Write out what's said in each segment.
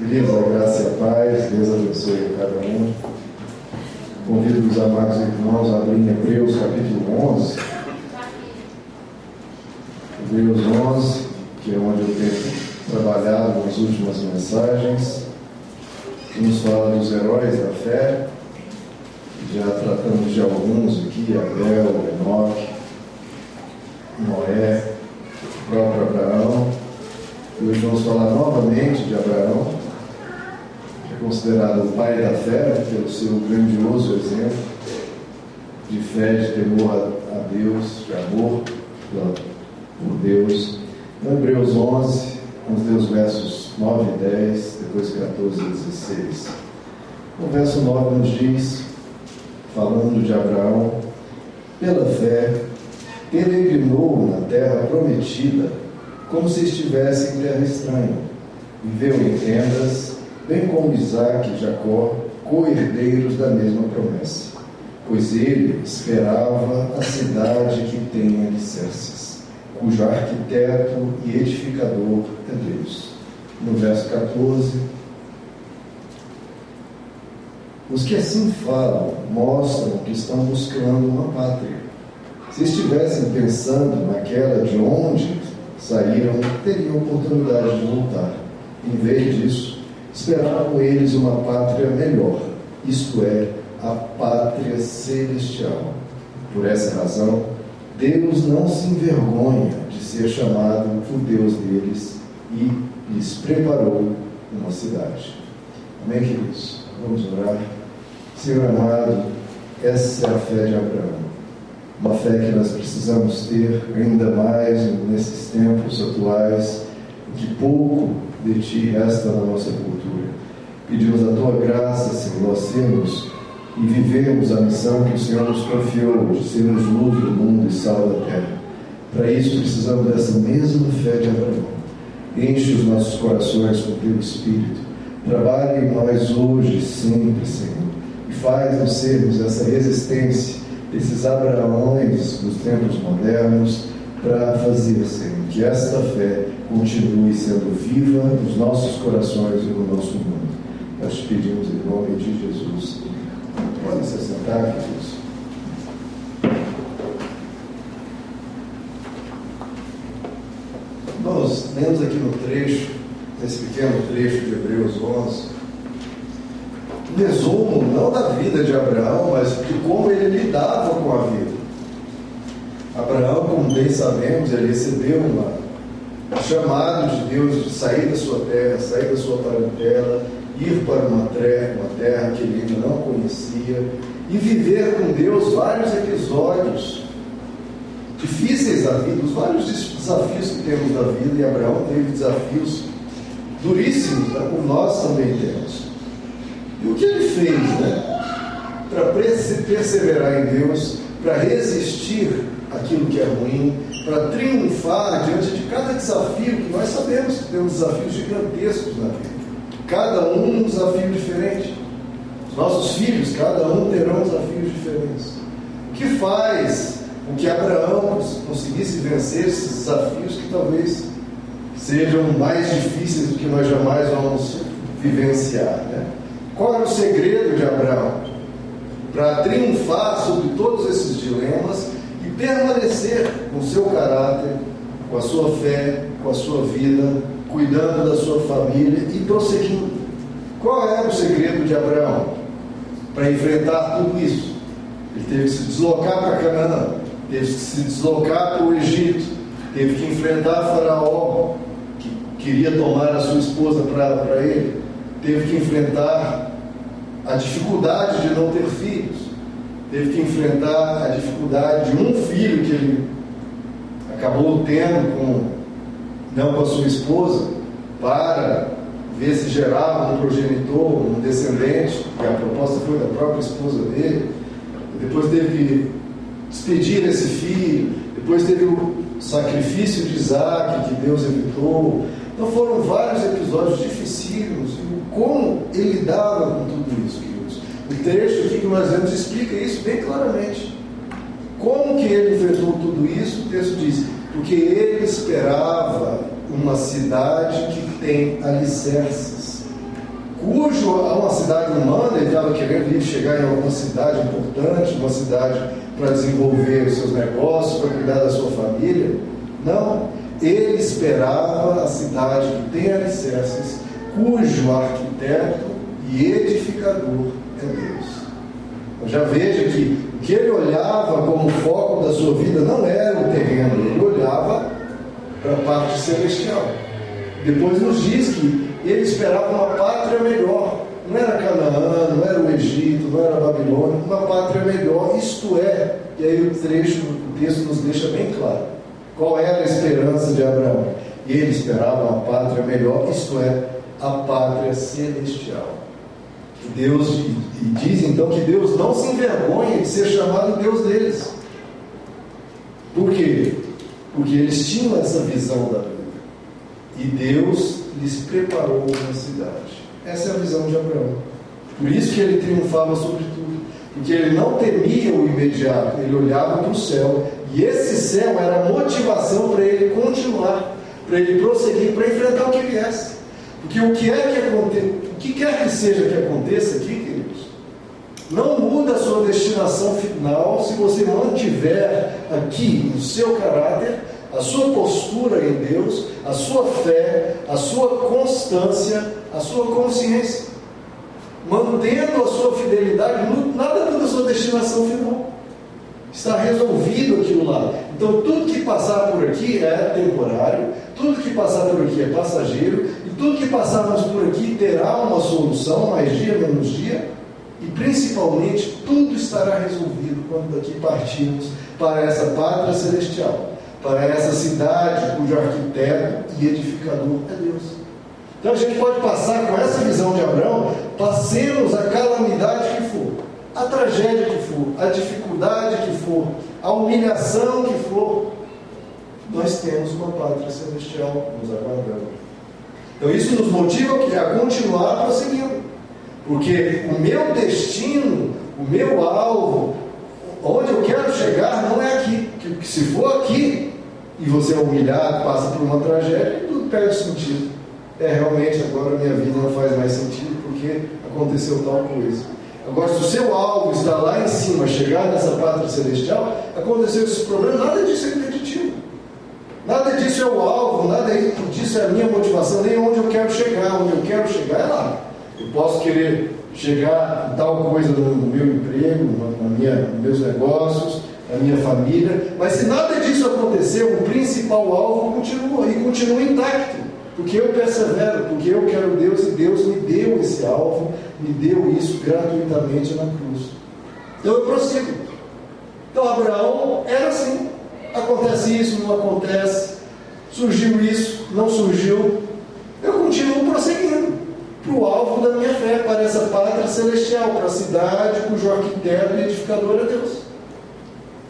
Beleza, a graça e a paz, Deus abençoe a cada um. Convido os amados irmãos a abrir Hebreus capítulo 11. Hebreus 11, que é onde eu tenho trabalhado nas últimas mensagens. Que nos fala dos heróis da fé. Já tratamos de alguns aqui, Abel, Enoque, Noé, o próprio Abraão. E hoje vamos falar novamente de Abraão, considerado o pai da fé pelo seu grandioso exemplo de fé, de temor a Deus, de amor por Deus. Em Hebreus 11, vamos ler os versos 9 e 10, depois 14 e 16. O verso 9 nos diz, falando de Abraão, pela fé, peregrinou na terra prometida como se estivesse em terra estranha. Viveu em tendas, bem como Isaac e Jacó, co-herdeiros da mesma promessa, pois ele esperava a cidade que tem alicerces, cujo arquiteto e edificador é Deus. No verso 14, os que assim falam mostram que estão buscando uma pátria. Se estivessem pensando naquela de onde saíram teriam oportunidade de voltar. Em vez disso, esperavam eles uma pátria melhor, isto é, a pátria celestial. Por essa razão, Deus não se envergonha de ser chamado o Deus deles e lhes preparou uma cidade. Amém, queridos? Vamos orar. Senhor amado, essa é a fé de Abraão uma fé que nós precisamos ter ainda mais nesses tempos atuais, que pouco de Ti resta na nossa cultura. Pedimos a Tua graça, Senhor, nós sermos e vivemos a missão que o Senhor nos confiou de sermos luz do mundo e sal da terra. Para isso precisamos dessa mesma fé de Abraão. Enche os nossos corações com Teu Espírito. Trabalhe em nós hoje, sempre, Senhor. E faz-nos sermos essa resistência esses Abraões dos tempos modernos para fazer, Senhor, que esta fé continue sendo viva nos nossos corações e no nosso mundo. Nós te pedimos em nome de Jesus. Podem se sentar, queridos. Nós lemos aqui no trecho, nesse pequeno trecho de Hebreus 11, resumo, não da vida de Abraão, mas de como ele lidava com a vida. Abraão, como bem sabemos, ele recebeu uma, um chamado de Deus de sair da sua terra, sair da sua parentela, ir para uma terra, uma terra que ele ainda não conhecia e viver com Deus vários episódios difíceis da vida, os vários desafios que temos na vida, e Abraão teve desafios duríssimos, né, como nós também temos. E o que ele fez, né? Para perseverar em Deus, para resistir aquilo que é ruim, para triunfar diante de cada desafio, que nós sabemos que temos desafios gigantescos na vida. Cada um um desafio diferente. Os nossos filhos, cada um terão desafios diferentes. O que faz com que Abraão conseguisse vencer esses desafios que talvez sejam mais difíceis do que nós jamais vamos vivenciar, né? Qual era o segredo de Abraão? Para triunfar sobre todos esses dilemas permanecer com seu caráter, com a sua fé, com a sua vida, cuidando da sua família e prosseguindo. Qual era o segredo de Abraão para enfrentar tudo isso? Ele teve que se deslocar para Canaã, teve que se deslocar para o Egito, teve que enfrentar Faraó, que queria tomar a sua esposa para ele, teve que enfrentar a dificuldade de não ter filhos, teve que enfrentar a dificuldade de um filho que ele acabou tendo com não com a sua esposa para ver se gerava um progenitor, um descendente, e a proposta foi da própria esposa dele. Depois teve que despedir esse filho, depois teve o sacrifício de Isaac que Deus evitou. Então foram vários episódios dificílimos como ele lidava com tudo isso. O trecho aqui que nós vemos explica isso bem claramente. Como que ele enfrentou tudo isso? O texto diz: porque ele esperava uma cidade que tem alicerces. cujo uma cidade humana, ele estava querendo ir chegar em alguma cidade importante, uma cidade para desenvolver os seus negócios, para cuidar da sua família. Não, ele esperava a cidade que tem alicerces, cujo arquiteto e edificador é Deus. Então, já veja que o que ele olhava como foco da sua vida não era o terreno, ele olhava para a parte celestial. Depois nos diz que ele esperava uma pátria melhor. Não era Canaã, não era o Egito, não era a Babilônia, uma pátria melhor, isto é, e aí o trecho, o texto nos deixa bem claro. Qual era a esperança de Abraão? Ele esperava uma pátria melhor, isto é, a pátria celestial. Deus e diz então que Deus não se envergonha de ser chamado Deus deles. Por quê? Porque eles tinham essa visão da vida. E Deus lhes preparou uma cidade. Essa é a visão de Abraão. Por isso que ele triunfava sobre tudo. Porque ele não temia o imediato, ele olhava para o céu. E esse céu era a motivação para ele continuar, para ele prosseguir, para enfrentar o que viesse. Porque o que é que acontece, o que quer que seja que aconteça aqui, queridos, não muda a sua destinação final se você mantiver aqui no seu caráter a sua postura em Deus, a sua fé, a sua constância, a sua consciência. Mantendo a sua fidelidade, nada muda a sua destinação final. Está resolvido aquilo lá. Então, tudo que passar por aqui é temporário, tudo que passar por aqui é passageiro, tudo que passarmos por aqui terá uma solução, mais dia, menos dia, e principalmente tudo estará resolvido quando daqui partirmos para essa pátria celestial para essa cidade cujo arquiteto e edificador é Deus. Então a gente pode passar com essa visão de Abraão, passemos a calamidade que for, a tragédia que for, a dificuldade que for, a humilhação que for, nós temos uma pátria celestial nos aguardando. Então isso nos motiva a continuar prosseguindo. Porque o meu destino, o meu alvo, onde eu quero chegar não é aqui. Que se for aqui, e você é humilhado, passa por uma tragédia, tudo perde sentido. É, realmente, agora minha vida não faz mais sentido porque aconteceu tal coisa. Agora, se o seu alvo está lá em cima, chegar nessa pátria celestial, aconteceu esse problema, nada disso é impeditivo. Nada disso é o alvo, nada disso é a minha motivação, nem onde eu quero chegar. Onde eu quero chegar é lá. Eu posso querer chegar em tal coisa no meu emprego, na minha, nos meus negócios, a minha família. Mas se nada disso aconteceu, o principal alvo continua e continua intacto. Porque eu persevero, porque eu quero Deus e Deus me deu esse alvo, me deu isso gratuitamente na cruz. Então eu prossigo. Então Abraão era assim. Acontece isso, não acontece. Surgiu isso, não surgiu. Eu continuo prosseguindo para o alvo da minha fé, para essa pátria celestial, para a cidade cujo arquiteto e edificador é Deus.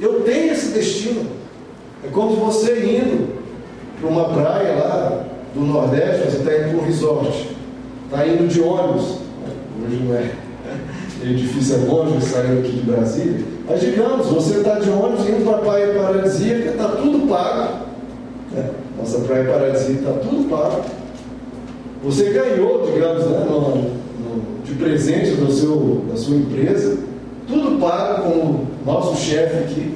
Eu tenho esse destino. É como você indo para uma praia lá do Nordeste, você está indo para um resort, está indo de ônibus. Hoje não é. É difícil, é longe sair aqui de Brasília. Mas digamos, você está de ônibus indo para a praia paradisíaca, está tudo pago. Né? Nossa praia paradisíaca está tudo pago. Você ganhou, digamos, né, no, no, de presente do seu, da sua empresa, tudo pago como nosso chefe aqui,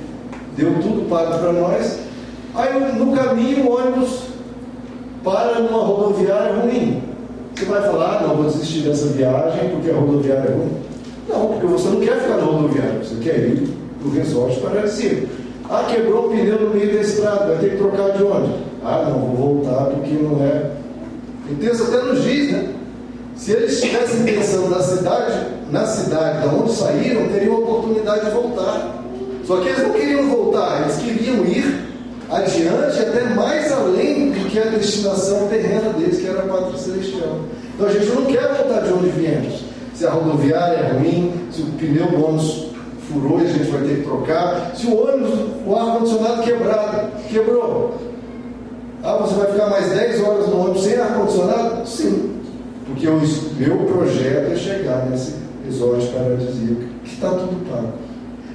deu tudo pago para nós. Aí no caminho o ônibus para numa rodoviária ruim. Você vai falar, ah, não, vou desistir dessa viagem porque a rodoviária é ruim. Não, porque você não quer ficar na rodoviária, você quer ir para o resort para cima. Ah, quebrou o pneu no meio da estrada, vai ter que trocar de onde? Ah, não, vou voltar porque não é. O texto até nos diz, né? Se eles estivessem pensando na cidade, na cidade de onde saíram, teriam a oportunidade de voltar. Só que eles não queriam voltar, eles queriam ir adiante, até mais além do que a destinação terrena deles, que era a pátria celestial. Então a gente não quer voltar de onde viemos. Se a rodoviária é ruim, se o pneu do ônibus furou e a gente vai ter que trocar, se o ônibus, o ar-condicionado quebrado, quebrou. Ah, você vai ficar mais 10 horas no ônibus sem ar-condicionado? Sim. Porque o meu projeto é chegar nesse resort paradisíaco, que está tudo pago.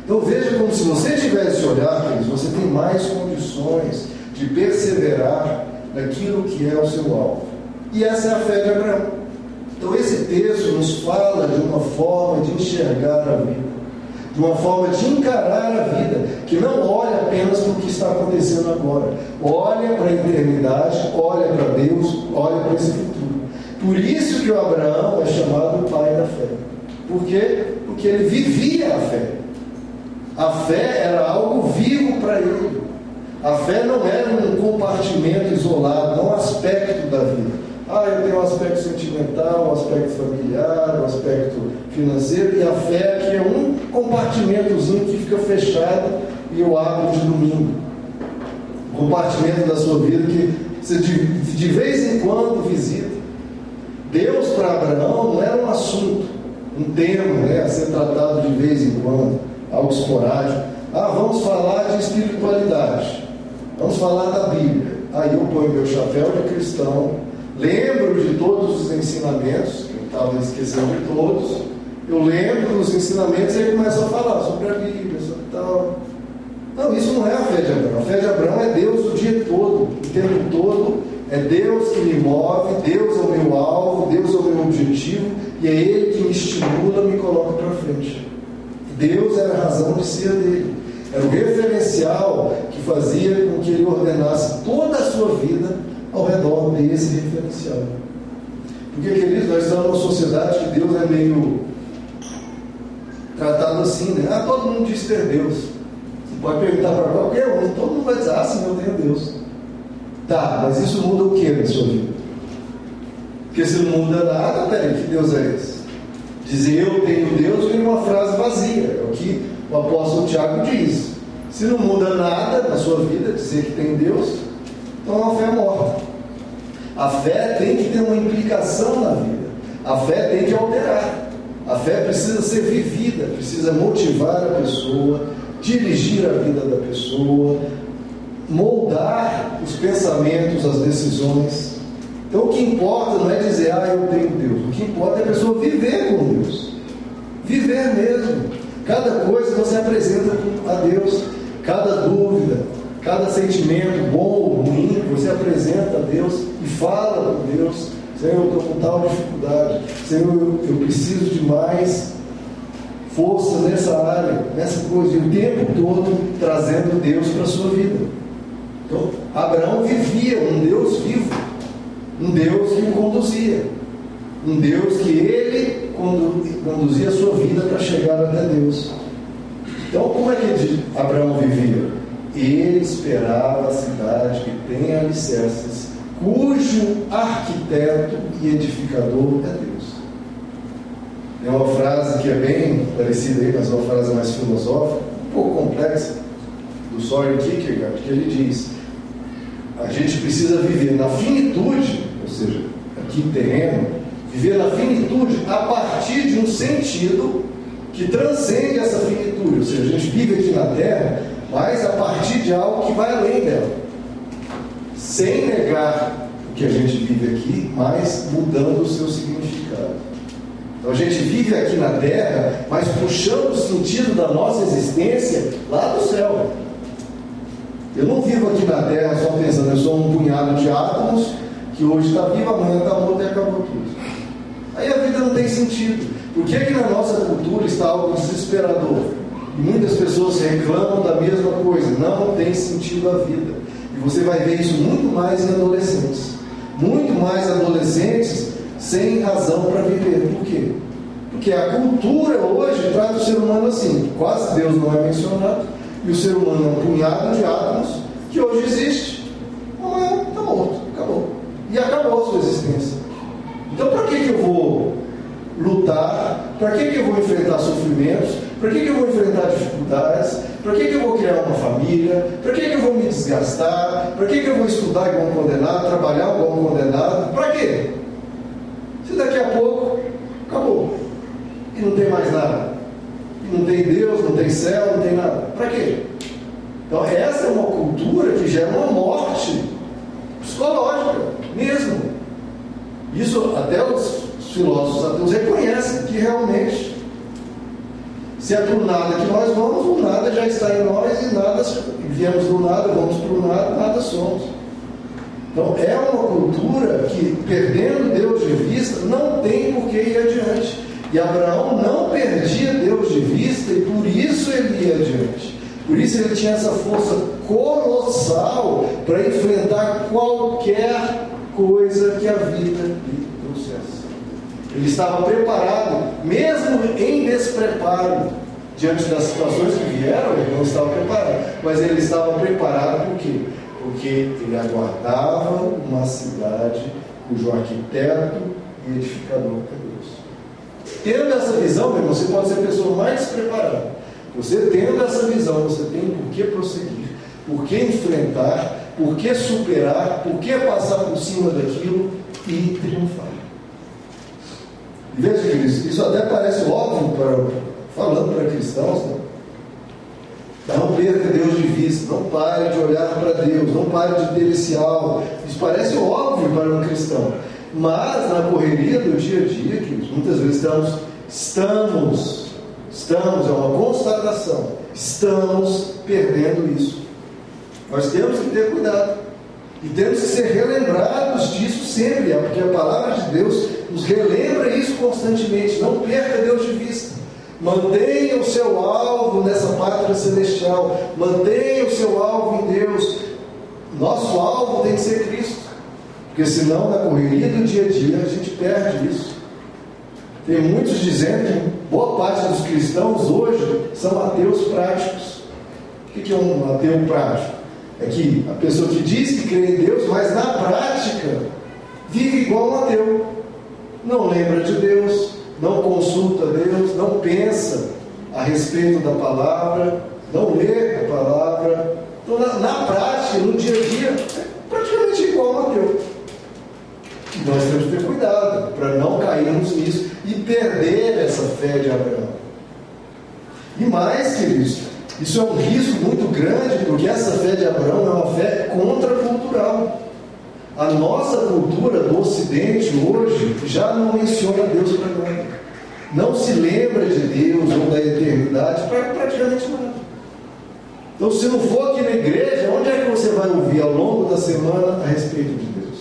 Então veja como se você tivesse olhar, você tem mais condições de perseverar naquilo que é o seu alvo. E essa é a fé de Abraão. Então esse texto nos fala de uma forma de enxergar a vida, de uma forma de encarar a vida, que não olha apenas para o que está acontecendo agora, olha para a eternidade, olha para Deus, olha para esse futuro. Por isso que o Abraão é chamado o pai da fé. Por quê? Porque ele vivia a fé. A fé era algo vivo para ele. A fé não era um compartimento isolado, não um aspecto da vida. Ah, eu tenho um aspecto sentimental, um aspecto familiar, um aspecto financeiro, e a fé aqui é um compartimentozinho que fica fechado e eu abro de domingo. Um compartimento da sua vida que você de, de vez em quando visita. Deus para Abraão não era um assunto, um tema né, a ser tratado de vez em quando, algo esporádico. Ah, vamos falar de espiritualidade, vamos falar da Bíblia. Aí eu ponho meu chapéu de cristão lembro de todos os ensinamentos, eu estava esquecendo de todos, eu lembro dos ensinamentos e ele começa a falar sobre a Bíblia, sobre tal. Não, isso não é a fé de Abraão. A fé de Abraão é Deus o dia todo, o tempo todo. É Deus que me move, Deus é o meu alvo, Deus é o meu objetivo, e é Ele que me estimula, me coloca para frente. Deus era a razão de ser dele. Era o referencial que fazia com que ele ordenasse toda a sua vida ao redor desse referencial. Porque, queridos, nós estamos numa sociedade que Deus é meio tratado assim, né? Ah, todo mundo diz ter Deus. Você pode perguntar para qualquer um, todo mundo vai dizer, ah, sim, eu tenho Deus. Tá, mas isso muda o que na sua vida? Porque se não muda nada, peraí, que Deus é esse? Dizer eu tenho Deus vem uma frase vazia, é o que o apóstolo Tiago diz. Se não muda nada na sua vida, dizer que tem Deus, então a fé é morta. A fé tem que ter uma implicação na vida. A fé tem que alterar. A fé precisa ser vivida, precisa motivar a pessoa, dirigir a vida da pessoa, moldar os pensamentos, as decisões. Então o que importa não é dizer, ah, eu tenho Deus. O que importa é a pessoa viver com Deus. Viver mesmo. Cada coisa você apresenta a Deus. Cada dúvida, Cada sentimento, bom ou ruim, você apresenta a Deus e fala com Deus. Senhor, eu estou com tal dificuldade. Senhor, eu, eu preciso de mais força nessa área, nessa coisa, e o tempo todo trazendo Deus para a sua vida. Então, Abraão vivia um Deus vivo, um Deus que o conduzia, um Deus que ele conduzia a sua vida para chegar até Deus. Então, como é que Abraão vivia? Ele esperava a cidade que tem alicerces, cujo arquiteto e edificador é Deus. É uma frase que é bem parecida aí, mas é uma frase mais filosófica, um pouco complexa, do Soren Kierkegaard, que ele diz: a gente precisa viver na finitude, ou seja, aqui terreno, viver na finitude a partir de um sentido que transcende essa finitude, ou seja, a gente vive aqui na Terra mas a partir de algo que vai além dela. Sem negar o que a gente vive aqui, mas mudando o seu significado. Então a gente vive aqui na terra, mas puxando o sentido da nossa existência lá do céu. Eu não vivo aqui na terra só pensando, eu sou um punhado de átomos que hoje está vivo, amanhã está morto e acabou tudo. Aí a vida não tem sentido. Por que, que na nossa cultura está algo desesperador? Muitas pessoas reclamam da mesma coisa, não tem sentido a vida. E você vai ver isso muito mais em adolescentes. Muito mais adolescentes sem razão para viver. Por quê? Porque a cultura hoje trata o ser humano assim. Quase Deus não é mencionado. E o ser humano é um punhado de átomos que hoje existe. Amanhã está morto. Acabou. E acabou a sua existência. Então, para que, que eu vou lutar? Para que, que eu vou enfrentar sofrimentos? Para que, que eu vou enfrentar dificuldades? Para que, que eu vou criar uma família? Para que, que eu vou me desgastar? Para que, que eu vou estudar igual um condenado, trabalhar igual um condenado? Para quê? Se daqui a pouco acabou e não tem mais nada, e não tem Deus, não tem céu, não tem nada, para quê? Então, essa é uma cultura que gera uma morte psicológica mesmo. Isso até os filósofos ateus reconhecem que realmente se é o nada que nós vamos, o nada já está em nós e nada, viemos do nada, vamos para o nada, nada somos. Então é uma cultura que, perdendo Deus de vista, não tem por que ir adiante. E Abraão não perdia Deus de vista e por isso ele ia adiante. Por isso ele tinha essa força colossal para enfrentar qualquer coisa que a vida lhe. Ele estava preparado, mesmo em despreparo, diante das situações que vieram, ele não estava preparado. Mas ele estava preparado por quê? Porque ele aguardava uma cidade cujo arquiteto e edificador é Deus. Tendo essa visão, meu irmão, você pode ser a pessoa mais preparada. Você tendo essa visão, você tem por que prosseguir, por que enfrentar, por que superar, por que passar por cima daquilo e triunfar. Veja, isso até parece óbvio para, falando para cristãos, né? Não perca Deus de vista, não pare de olhar para Deus, não pare de ter esse alvo. Isso parece óbvio para um cristão. Mas na correria do dia a dia, muitas vezes estamos, estamos Estamos, é uma constatação, estamos perdendo isso. Nós temos que ter cuidado. E temos que ser relembrados disso sempre, porque a palavra de Deus nos relembra isso constantemente. Não perca Deus de vista. Mantenha o seu alvo nessa pátria celestial. Mantenha o seu alvo em Deus. Nosso alvo tem que ser Cristo. Porque senão, na correria do dia a dia, a gente perde isso. Tem muitos dizendo que boa parte dos cristãos hoje são ateus práticos. O que é um ateu prático? É que a pessoa que diz que crê em Deus, mas na prática vive igual um ateu. Não lembra de Deus, não consulta Deus, não pensa a respeito da palavra, não lê a palavra. Então, na, na prática, no dia a dia, é praticamente igual um ateu. Nós temos que ter cuidado para não cairmos nisso e perder essa fé de Abraão. E mais, queridos, isso é um risco muito grande, porque essa fé de Abraão é uma fé contracultural. A nossa cultura do Ocidente hoje já não menciona Deus para nada. Não se lembra de Deus ou da eternidade para praticamente nada. Então, se não for aqui na igreja, onde é que você vai ouvir ao longo da semana a respeito de Deus?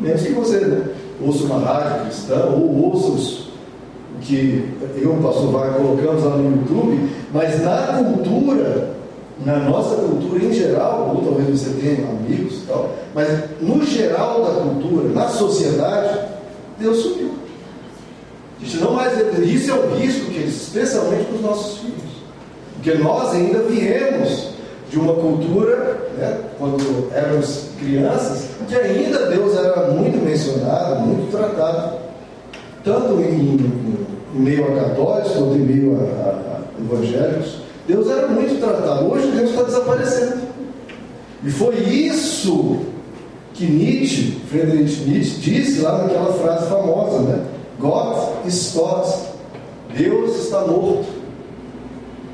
Menos que você né, ouça uma rádio cristã ou ouça os, que eu pastor vai colocamos lá no YouTube, mas na cultura, na nossa cultura em geral, ou talvez você tenha amigos e tal, mas no geral da cultura, na sociedade, Deus sumiu. A gente não mais. Isso é o risco, que, especialmente para os nossos filhos. Porque nós ainda viemos de uma cultura, né, quando éramos crianças, que ainda Deus era muito mencionado, muito tratado, tanto em, em meio a católicos quanto em meio a, a, evangélicos. Deus era muito tratado. Hoje Deus está desaparecendo. E foi isso que Nietzsche, Friedrich Nietzsche, disse lá naquela frase famosa, né? God is tot. Deus está morto.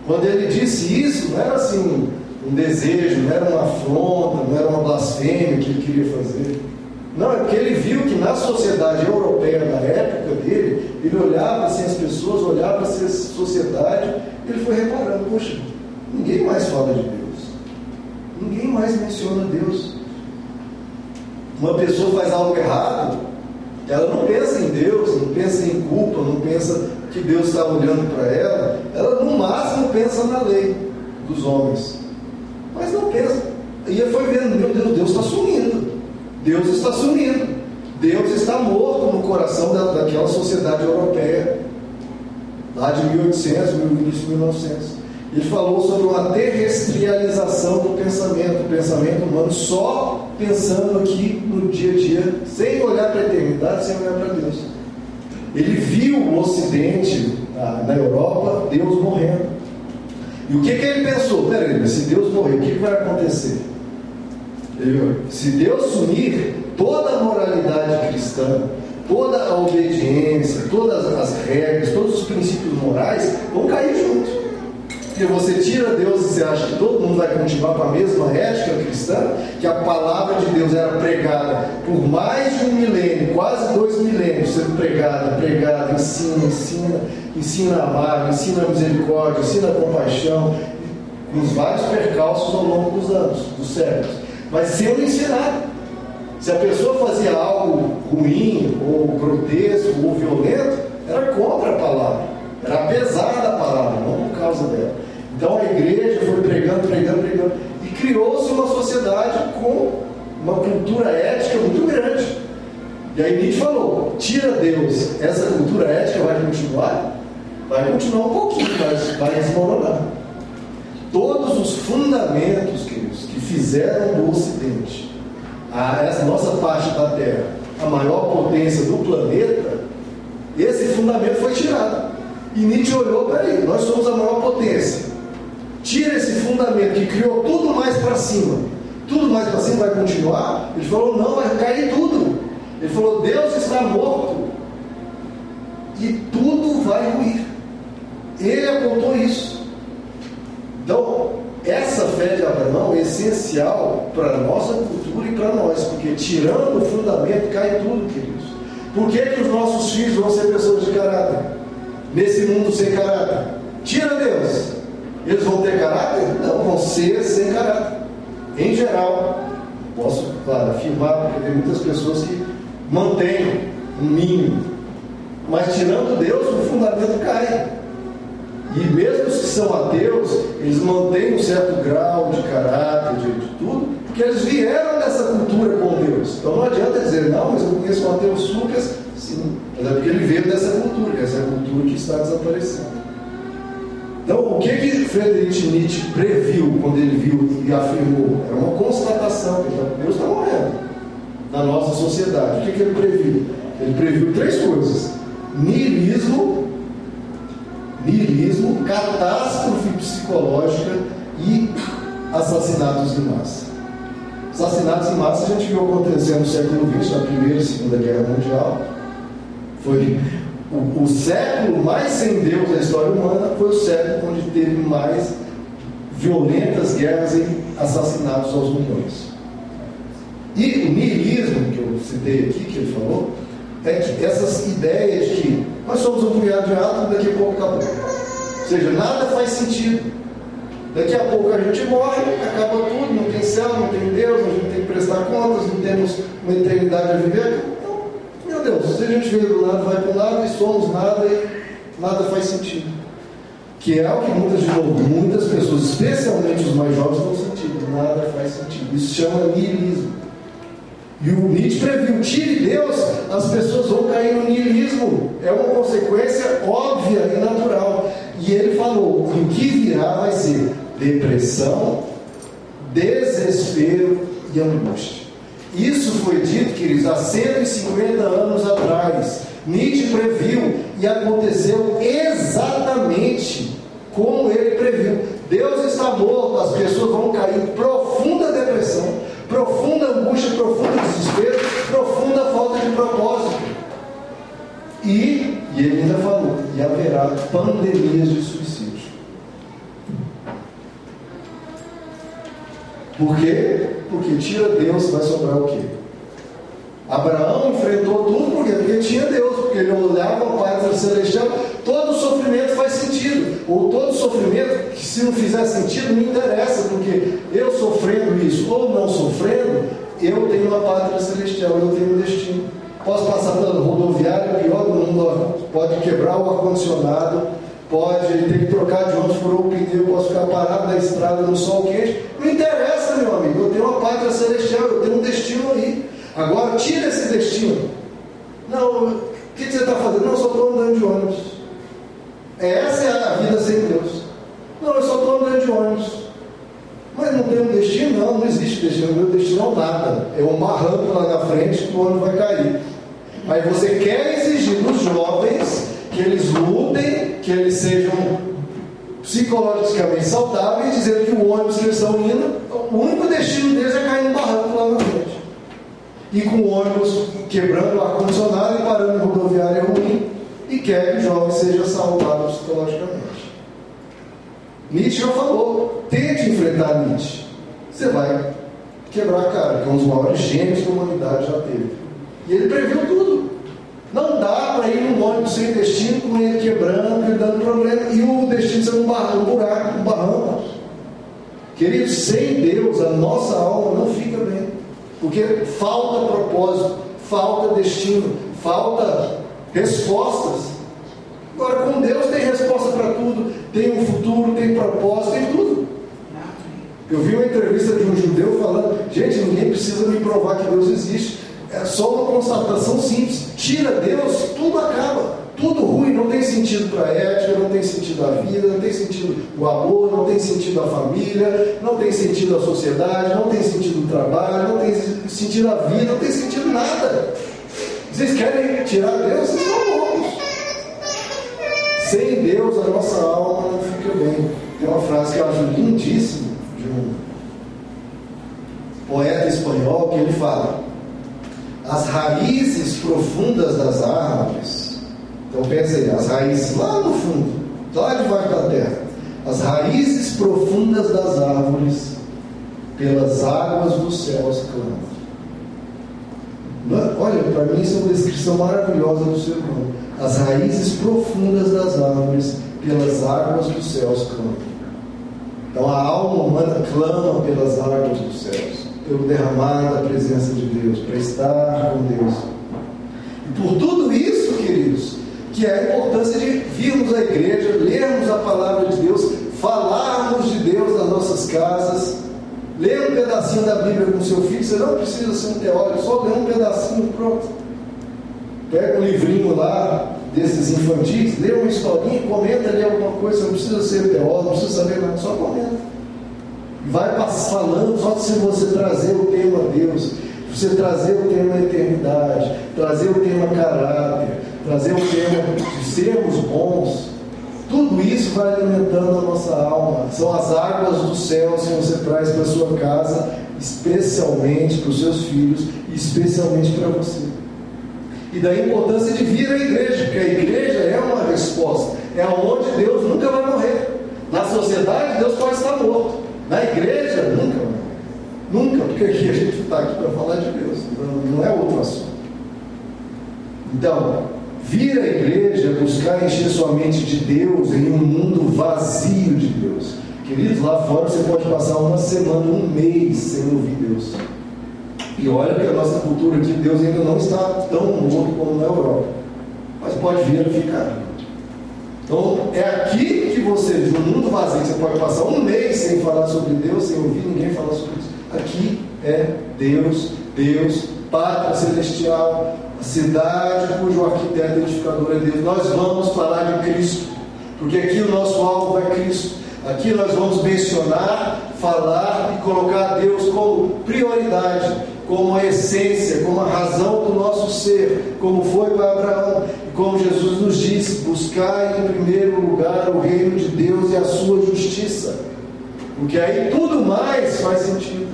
Quando ele disse isso, não era assim, um desejo, não era uma afronta, não era uma blasfêmia que ele queria fazer. Não, é porque ele viu que na sociedade europeia da época dele, ele olhava assim as pessoas, olhava assim a sociedade, e ele foi reparando, poxa, ninguém mais fala de Deus. Ninguém mais menciona Deus. Uma pessoa faz algo errado, ela não pensa em Deus, não pensa em culpa, não pensa que Deus está olhando para ela, ela no máximo pensa na lei dos homens. Mas não pensa. E foi vendo, meu Deus, Deus está sumindo. Deus está sumindo. Deus está morto no coração da, daquela sociedade europeia, lá de 1800, início de 1900. Ele falou sobre uma terrestrialização do pensamento, o pensamento humano só pensando aqui no dia a dia, sem olhar para a eternidade, sem olhar para Deus. Ele viu o Ocidente, na Europa, Deus morrendo. E o que, que ele pensou? Peraí, se Deus morrer, o que, que vai acontecer? Ele, se Deus sumir, toda a moralidade cristã, toda a obediência, todas as regras, todos os princípios morais vão cair junto. Porque você tira Deus e você acha que todo mundo vai continuar com a mesma ética cristã, que a palavra de Deus era pregada por mais de um milênio, quase dois milênios, sendo pregada, pregada, ensina, ensina, ensina a amar, ensina a misericórdia, ensina a compaixão, com os vários percalços ao longo dos anos, dos séculos. Mas sendo ensinado. Se a pessoa fazia algo ruim, ou grotesco, ou violento, era contra a palavra. Era pesada a palavra, não por causa dela. Então a igreja foi pregando, pregando, pregando. E criou-se uma sociedade com uma cultura ética muito grande. E aí Nietzsche falou: tira Deus, essa cultura ética vai continuar? Vai continuar um pouquinho, mas vai desmoronar. Todos os fundamentos, queridos, que fizeram do Ocidente, a essa nossa parte da Terra, a maior potência do planeta, esse fundamento foi tirado. E Nietzsche olhou, peraí, nós somos a maior potência. Tira esse fundamento que criou tudo mais para cima. Tudo mais para cima vai continuar? Ele falou, não, vai cair tudo. Ele falou, Deus está morto. E tudo vai ruir. Ele apontou isso. Então, essa fé de Abraão é essencial para a nossa cultura e para nós, porque tirando o fundamento cai tudo, queridos. Por que, que os nossos filhos vão ser pessoas de caráter? Nesse mundo sem caráter? Tira Deus. Eles vão ter caráter? Não, vão ser sem caráter. Em geral, posso, claro, afirmar, porque tem muitas pessoas que mantêm um mínimo. Mas tirando Deus, o fundamento cai. E mesmo se são ateus, eles mantêm um certo grau de caráter, de, de tudo, porque eles vieram dessa cultura com Deus. Então não adianta dizer, não, mas eu conheço um ateu sucas, sim, mas é porque ele veio dessa cultura, essa é a cultura que está desaparecendo. Então, o que que Friedrich Nietzsche previu quando ele viu e afirmou? Era uma constatação que Deus está morrendo na nossa sociedade. O que, que ele previu? Ele previu três coisas: niilismo, niilismo, catástrofe psicológica e assassinatos em massa. Assassinatos em massa a gente viu acontecer no século XX, na Primeira e Segunda Guerra Mundial. Foi o, o, século mais sem Deus da história humana, foi o século onde teve mais violentas guerras e assassinatos aos milhões. E o niilismo, que eu citei aqui, que ele falou, é que essas ideias de nós somos um punhado de átomos, daqui a pouco acabou. Ou seja, nada faz sentido. Daqui a pouco a gente morre, acaba tudo, não tem céu, não tem Deus, a gente tem que prestar contas, não temos uma eternidade a viver. Então, meu Deus, se a gente veio do lado, vai para o lado e somos nada e nada faz sentido. Que é o que muitas, de novo, muitas pessoas, especialmente os mais jovens, não sentido. Nada faz sentido. Isso chama niilismo. E o Nietzsche previu, tire Deus, as pessoas vão cair no niilismo. É uma consequência óbvia e natural. E ele falou: o que virá vai ser depressão, desespero e angústia. Isso foi dito, queridos, há 150 anos atrás. Nietzsche previu e aconteceu exatamente como ele previu. Deus está morto, as pessoas vão cair em profunda depressão, profunda angústia, profundo desespero, profunda falta de propósito. E, e ele ainda falou, e haverá pandemias de suicídio. Por quê? Porque tira Deus, vai sobrar o quê? Abraão enfrentou tudo por quê? Porque tinha Deus, porque ele olhava o Pai Celestial, todo sofrimento faz sentido, ou todo sofrimento que se não fizer sentido, não interessa, porque eu sofrendo isso ou não sofrendo, eu tenho uma pátria celestial, eu tenho um destino. Posso passar pela rodoviária, pior do mundo, pode quebrar o ar-condicionado, pode ter que trocar de ônibus, furou o pneu, posso ficar parado na estrada no sol quente. Não interessa, meu amigo, eu tenho uma pátria celestial, eu tenho um destino aí. Agora, tira esse destino. Não, o que você está fazendo? Não, só estou andando de ônibus. Essa é a vida sem Deus. Não, eu só estou andando de ônibus. Mas não tem um destino? Não, não existe destino. O meu destino é um nada. É um barranco lá na frente que o ônibus vai cair. Aí você quer exigir dos jovens que eles lutem, que eles sejam psicologicamente saudáveis, dizendo que o ônibus que eles estão indo, o único destino deles é cair no barranco lá na frente. E com o ônibus quebrando o ar-condicionado e parando em rodoviária ruim, e quer que o jovem seja saudável psicologicamente. Nietzsche já falou, tente enfrentar Nietzsche. Você vai quebrar a cara, que é um dos maiores gênios que a humanidade já teve. E ele previu tudo. Não dá para ir num ônibus sem destino, com ele quebrando, ele dando problema, e o destino sendo um, barranco, um buraco, um. Queridos, sem Deus, a nossa alma não fica bem. Porque falta propósito, falta destino, falta respostas. Agora, com Deus tem resposta para tudo, tem um futuro, tem propósito, tem tudo. Eu vi uma entrevista de um judeu falando: gente, ninguém precisa me provar que Deus existe. É só uma constatação simples. Tira Deus, tudo acaba. Tudo ruim não tem sentido para a ética, não tem sentido a vida, não tem sentido o amor, não tem sentido a família, não tem sentido a sociedade, não tem sentido o trabalho, não tem sentido a vida, não tem sentido nada. Vocês querem tirar Deus? Vocês estão loucos. Sem Deus a nossa alma não fica bem. Tem uma frase que eu acho lindíssima de um poeta espanhol que ele fala: As raízes profundas das árvores. Então pensa aí, as raízes lá no fundo, lá debaixo da terra. As raízes profundas das árvores, pelas águas dos céus clamam. Olha, para mim isso é uma descrição maravilhosa do ser humano. As raízes profundas das árvores, pelas águas dos céus clamam. Então a alma humana clama pelas águas dos céus, pelo derramar da presença de Deus, para estar com Deus. E por tudo isso, queridos, que é a importância de virmos à igreja, lermos a palavra de Deus, falarmos de Deus nas nossas casas, ler um pedacinho da Bíblia com seu filho, você não precisa ser um teórico, só ler um pedacinho pronto. Pega um livrinho lá, desses infantis, lê uma historinha, comenta ali alguma coisa, não precisa ser teólogo, não precisa saber nada, só comenta. Vai falando, só se você trazer o tema Deus, você trazer o tema eternidade, trazer o tema caráter, trazer o tema de sermos bons, tudo isso vai alimentando a nossa alma. São as águas do céu que você traz para sua casa, especialmente para os seus filhos, e especialmente para você e da importância de vir à igreja, porque a igreja é uma resposta, é onde Deus nunca vai morrer. Na sociedade, Deus pode estar morto. Na igreja, nunca. Nunca, porque aqui a gente está aqui para falar de Deus, não é outro assunto. Então, vir à igreja é buscar encher sua mente de Deus em um mundo vazio de Deus. Queridos, lá fora você pode passar uma semana, um mês sem ouvir Deus. E olha que a nossa cultura aqui, Deus ainda não está tão morto como na Europa. Mas pode vir a ficar. Então, é aqui que você, no mundo vazio, você pode passar um mês sem falar sobre Deus, sem ouvir ninguém falar sobre isso. Aqui é Deus, Deus, Pátria Celestial, cidade cujo arquiteto edificador é Deus. Nós vamos falar de Cristo, porque aqui o nosso alvo é Cristo. Aqui nós vamos mencionar, falar e colocar Deus como prioridade como a essência, como a razão do nosso ser, como foi para Abraão, e como Jesus nos disse: buscar em primeiro lugar o reino de Deus e a sua justiça, porque aí tudo mais faz sentido,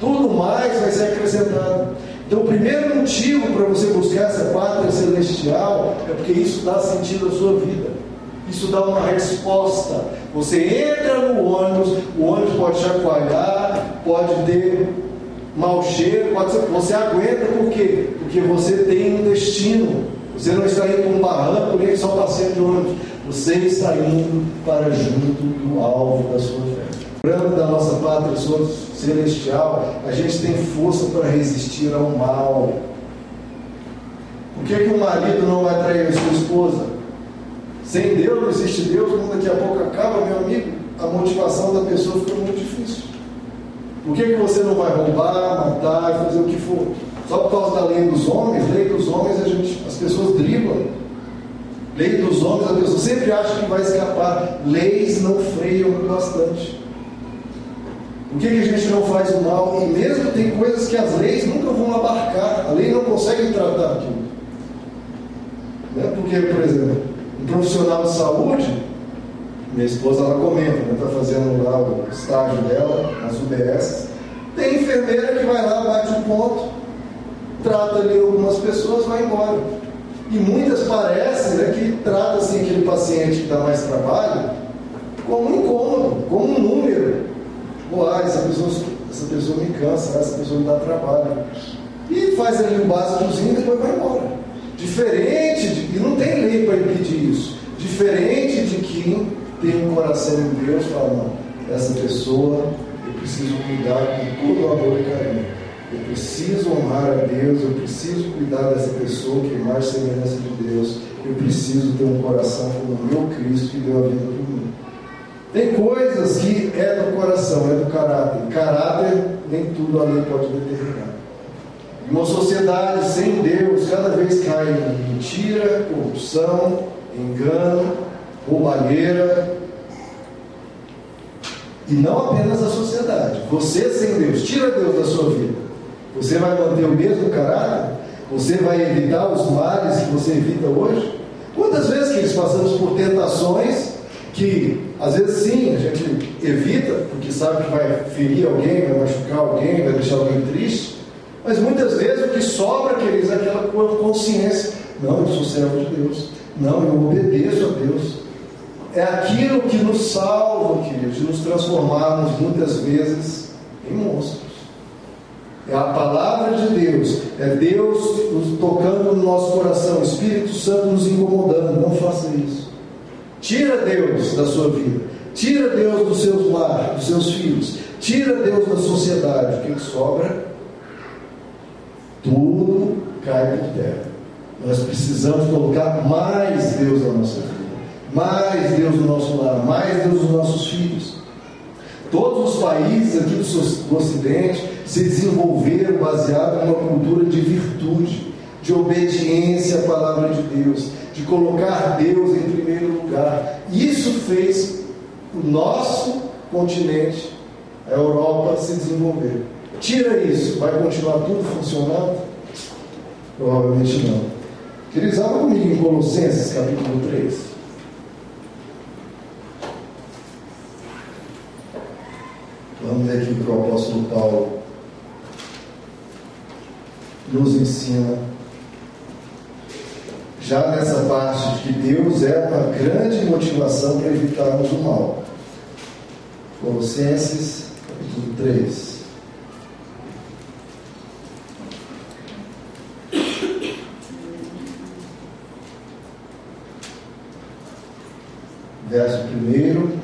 tudo mais vai ser acrescentado. Então, o primeiro motivo para você buscar essa pátria celestial é porque isso dá sentido à sua vida. Isso dá uma resposta. Você entra no ônibus, o ônibus pode chacoalhar, pode ter mau cheiro, pode ser, você aguenta por quê? Porque você tem um destino. Você não está indo para um barranco nem só passeio de ônibus. Você está indo para junto do alvo da sua fé. Lembrando da nossa pátria celestial, a gente tem força para resistir ao mal. Por que, que o marido não vai trair a sua esposa? Sem Deus não existe Deus, quando daqui a pouco acaba, meu amigo, a motivação da pessoa fica muito difícil. Por que, que você não vai roubar, matar, fazer o que for? Só por causa da lei dos homens, lei dos homens, a gente, as pessoas driblam. Lei dos homens, a pessoa sempre acha que vai escapar. Leis não freiam bastante. Por que, que a gente não faz o mal? E mesmo tem coisas que as leis nunca vão abarcar. A lei não consegue tratar aquilo. Né? Porque, por exemplo, um profissional de saúde, minha esposa ela comenta, está né? fazendo lá o estágio dela nas UBS. Tem enfermeira que vai lá, bate um ponto, trata ali algumas pessoas, vai embora. E muitas parecem né, que trata assim, aquele paciente que dá mais trabalho como um incômodo, como um número. Pô, ah, essa pessoa, essa pessoa me cansa, essa pessoa me dá trabalho. E faz ali um básicozinho e depois vai embora. Diferente, de, e não tem lei para impedir isso. Diferente de quem tem um coração em Deus, fala, não, essa pessoa eu preciso cuidar com todo o amor e carinho. Eu preciso honrar a Deus, eu preciso cuidar dessa pessoa que é mais semelhança de Deus. Eu preciso ter um coração como o meu Cristo que deu a vida por mim. Tem coisas que é do coração, é do caráter. Caráter, nem tudo a lei pode determinar. Uma sociedade sem Deus cada vez cai em mentira, corrupção, engano, roubalheira. E não apenas a sociedade. Você sem Deus, tira Deus da sua vida. Você vai manter o mesmo caráter? Você vai evitar os males que você evita hoje? Quantas vezes que eles passamos por tentações que às vezes sim, a gente evita, porque sabe que vai ferir alguém, vai machucar alguém, vai deixar alguém triste, mas muitas vezes o que sobra, queridos, é aquela consciência. Não, eu sou servo de Deus. Não, eu obedeço a Deus. É aquilo que nos salva, queridos, de nos transformarmos muitas vezes em monstros. É a palavra de Deus, é Deus nos tocando no nosso coração, o Espírito Santo nos incomodando. Não faça isso. Tira Deus da sua vida, tira Deus dos seus lares, dos seus filhos, tira Deus da sociedade. O que sobra? Tudo cai por terra. Nós precisamos colocar mais Deus na nossa vida, mais Deus no nosso lar, mais Deus nos nossos filhos. Todos os países aqui do Ocidente se desenvolveram baseado numa cultura de virtude, de obediência à palavra de Deus, de colocar Deus em primeiro lugar. Isso fez o nosso continente, a Europa, se desenvolver. Tira isso, vai continuar tudo funcionando? Provavelmente não. Queridos, abra comigo em Colossenses capítulo 3. Vamos ver aqui o que o apóstolo Paulo nos ensina. Já nessa parte de que Deus é uma grande motivação para evitarmos o mal. Colossenses capítulo 3. verso 1,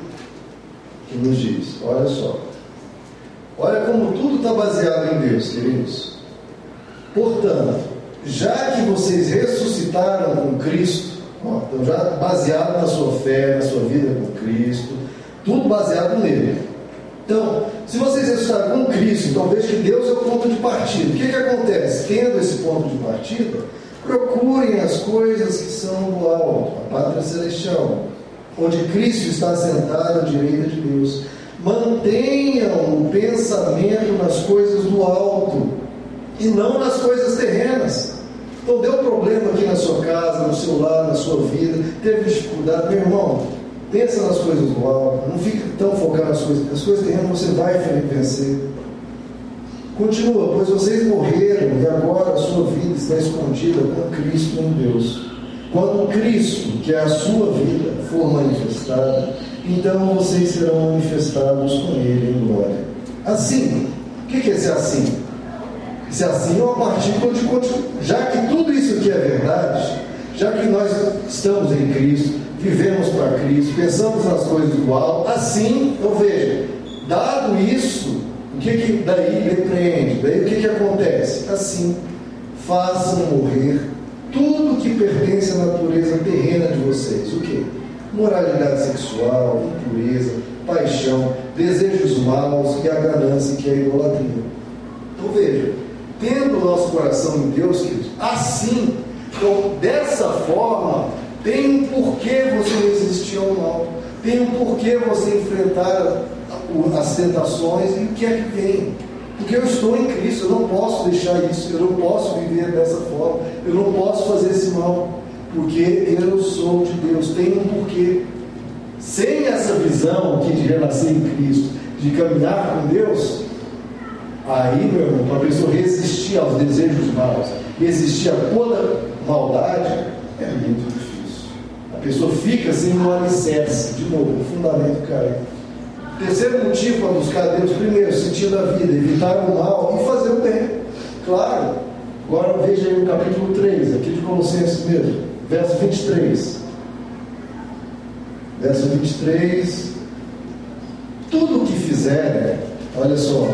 que nos diz: olha só, olha como tudo está baseado em Deus, queridos. Portanto, já que vocês ressuscitaram com Cristo, ó, então já baseado na sua fé, na sua vida com Cristo, tudo baseado nele. Então, se vocês ressuscitaram com Cristo, então veja que Deus é o ponto de partida. O que, que acontece? Tendo esse ponto de partida, procurem as coisas que são do alto, a pátria celestial, onde Cristo está sentado à direita de Deus. Mantenham o pensamento nas coisas do alto e não nas coisas terrenas. Então deu problema aqui na sua casa, no seu lar, na sua vida, teve dificuldade, meu irmão, pensa nas coisas do alto, não fique tão focado nas coisas, nas coisas terrenas você vai vencer. Continua, pois vocês morreram e agora a sua vida está escondida com Cristo em Deus. Quando Cristo, que é a sua vida, for manifestado, então vocês serão manifestados com Ele em glória. Assim, o que é esse assim? Esse assim uma partícula de Já que tudo isso aqui é verdade, já que nós estamos em Cristo, vivemos para Cristo, pensamos nas coisas do alto, assim, então veja, dado isso, o que, que daí depreende? Daí o que, que acontece? Assim, façam morrer tudo que pertence à natureza terrena de vocês. O que? Moralidade sexual, impureza, paixão, desejos maus e a ganância que é a idolatria. Então veja, tendo o nosso coração em Deus, queridos, assim, então, dessa forma, tem um porquê você resistir ao mal, tem um porquê você enfrentar as tentações e o que é que vem. Porque eu estou em Cristo, eu não posso deixar isso, eu não posso viver dessa forma, eu não posso fazer esse mal, porque eu sou de Deus, tem um porquê. Sem essa visão aqui de renascer em Cristo, de caminhar com Deus, aí, meu irmão, para a pessoa resistir aos desejos maus, resistir a toda maldade, é muito difícil. A pessoa fica sem um alicerce, de novo, o fundamento cai. Terceiro motivo para buscar Deus, primeiro, sentido da vida, evitar o mal e fazer o bem. Claro. Agora veja aí no capítulo 3, aqui de Colossenses mesmo, verso 23. Verso 23. Tudo o que fizerem, olha só,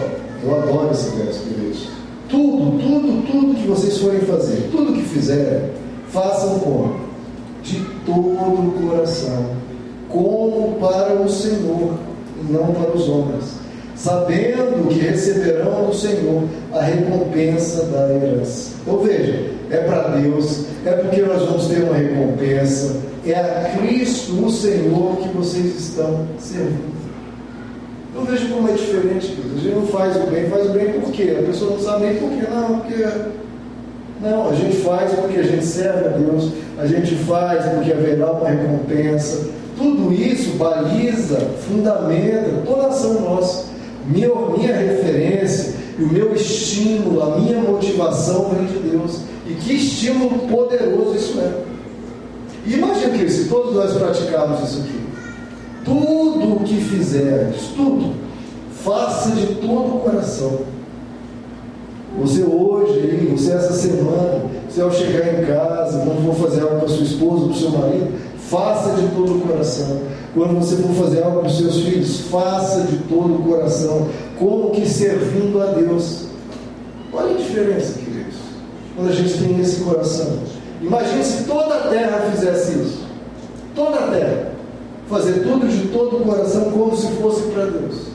eu adoro esse verso, queridos. Tudo, tudo, tudo que vocês forem fazer, tudo que fizerem, façam como? De todo o coração, como para o Senhor e não para os homens, sabendo que receberão do Senhor a recompensa da herança. Então veja, é para Deus, é porque nós vamos ter uma recompensa, é a Cristo, o Senhor, que vocês estão servindo. Então veja como é diferente. A gente não faz o bem, faz o bem por quê? A pessoa não sabe nem por quê. Não, porque. Não, a gente faz porque a gente serve a Deus, a gente faz porque haverá uma recompensa. Tudo isso baliza, fundamenta toda ação nossa. Minha, minha referência e o meu estímulo, a minha motivação vem de Deus. E que estímulo poderoso isso é. E imagina que se todos nós praticarmos isso aqui, tudo o que fizeres, tudo, faça de todo o coração. Você hoje, você essa semana, você ao chegar em casa, quando for fazer algo para sua esposa, para o seu marido, faça de todo o coração. Quando você for fazer algo para os seus filhos, faça de todo o coração, como que servindo a Deus. Olha a diferença, queridos, quando a gente tem esse coração. Imagine se toda a terra fizesse isso. Toda a terra fazer tudo de todo o coração como se fosse para Deus.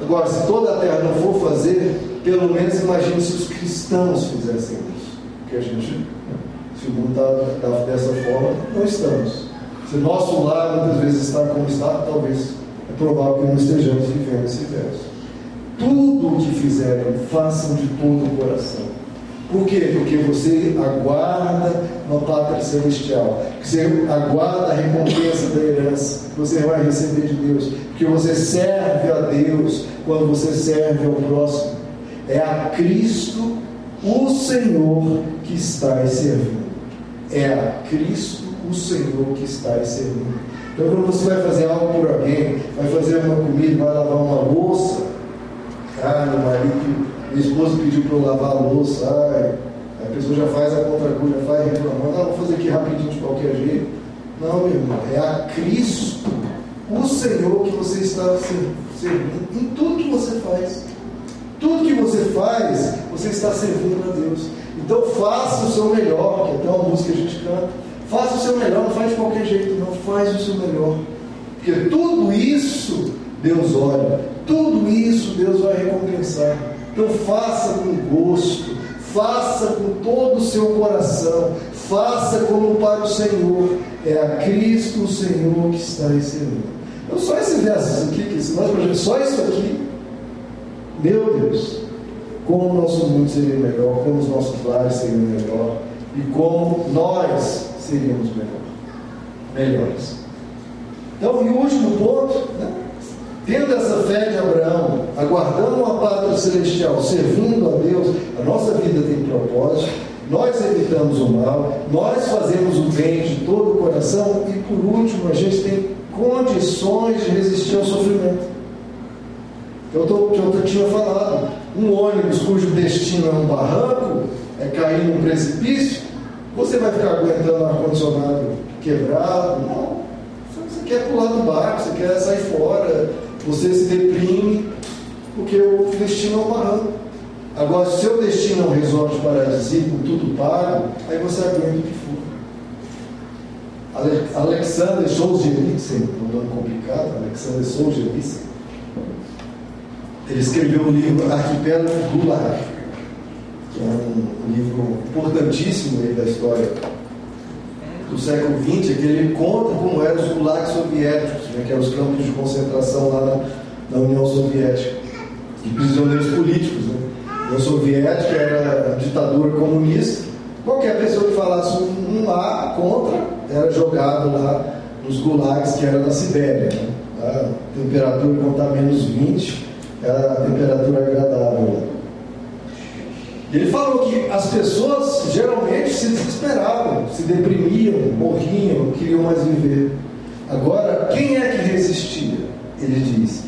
Agora, se toda a terra não for fazer, pelo menos imagine se os cristãos fizessem isso. Porque a gente, se o mundo está tá dessa forma, não estamos. Se nosso lar muitas vezes está como está, talvez é provável que não estejamos vivendo esse verso. Tudo o que fizerem, façam de todo o coração por quê? Porque você aguarda uma pátria celestial, você aguarda a recompensa da herança que você vai receber de Deus, porque você serve a Deus quando você serve ao próximo. É a Cristo, o Senhor, que está servindo. É a Cristo, o Senhor, que está servindo. Então, quando você vai fazer algo por alguém, vai fazer uma comida, vai lavar uma louça, ah, meu marido minha esposa pediu para eu lavar a louça, ai, pessoa já faz a contracura, já faz reclamando, ah, vou fazer aqui rapidinho de qualquer jeito. Não, meu irmão, é a Cristo, o Senhor que você está servindo em tudo que você faz. Tudo que você faz, você está servindo a Deus. Então faça o seu melhor, que até uma música a gente canta. Faça o seu melhor, não faz de qualquer jeito, não faz o seu melhor. Porque tudo isso Deus olha, tudo isso Deus vai recompensar. Então faça com gosto, faça com todo o seu coração, faça como para o Senhor. É a Cristo o Senhor que está recebendo. Então só esse verso aqui, que nós projetamos, só isso aqui, meu Deus, como o nosso mundo seria melhor, como os nossos lares seriam melhor, e como nós seríamos melhor, melhores. Então, e o último ponto, né? Tendo essa fé de Abraão, aguardando uma pátria celestial, servindo a Deus, a nossa vida tem propósito, nós evitamos o mal, nós fazemos o bem de todo o coração e, por último, a gente tem condições de resistir ao sofrimento. Eu, tô, eu tinha falado, um ônibus cujo destino é um barranco, é cair num precipício, você vai ficar aguentando o ar-condicionado quebrado? Não. Você quer pular do barco, você quer sair fora, você se deprime porque o destino é um barranco. Agora, se o seu destino é um resort paradisíaco, tudo pago, aí você aguenta o que for. Alexander Solzhenitsyn, um nome complicado, Alexander Solzhenitsyn, ele escreveu o um livro Arquipélago Gulag, que é um livro importantíssimo da história do século XX, que ele conta como eram os gulags soviéticos, né, que eram os campos de concentração lá na, na União Soviética, de prisioneiros políticos. Né? União Soviética era a ditadura comunista, qualquer pessoa que falasse um, A contra era jogado lá nos gulags que era na Sibéria. Né? A temperatura, quando está menos 20, era a temperatura agradável. Ele falou que as pessoas geralmente se desesperavam, se deprimiam, morriam, queriam mais viver. Agora, quem é que resistia? Ele diz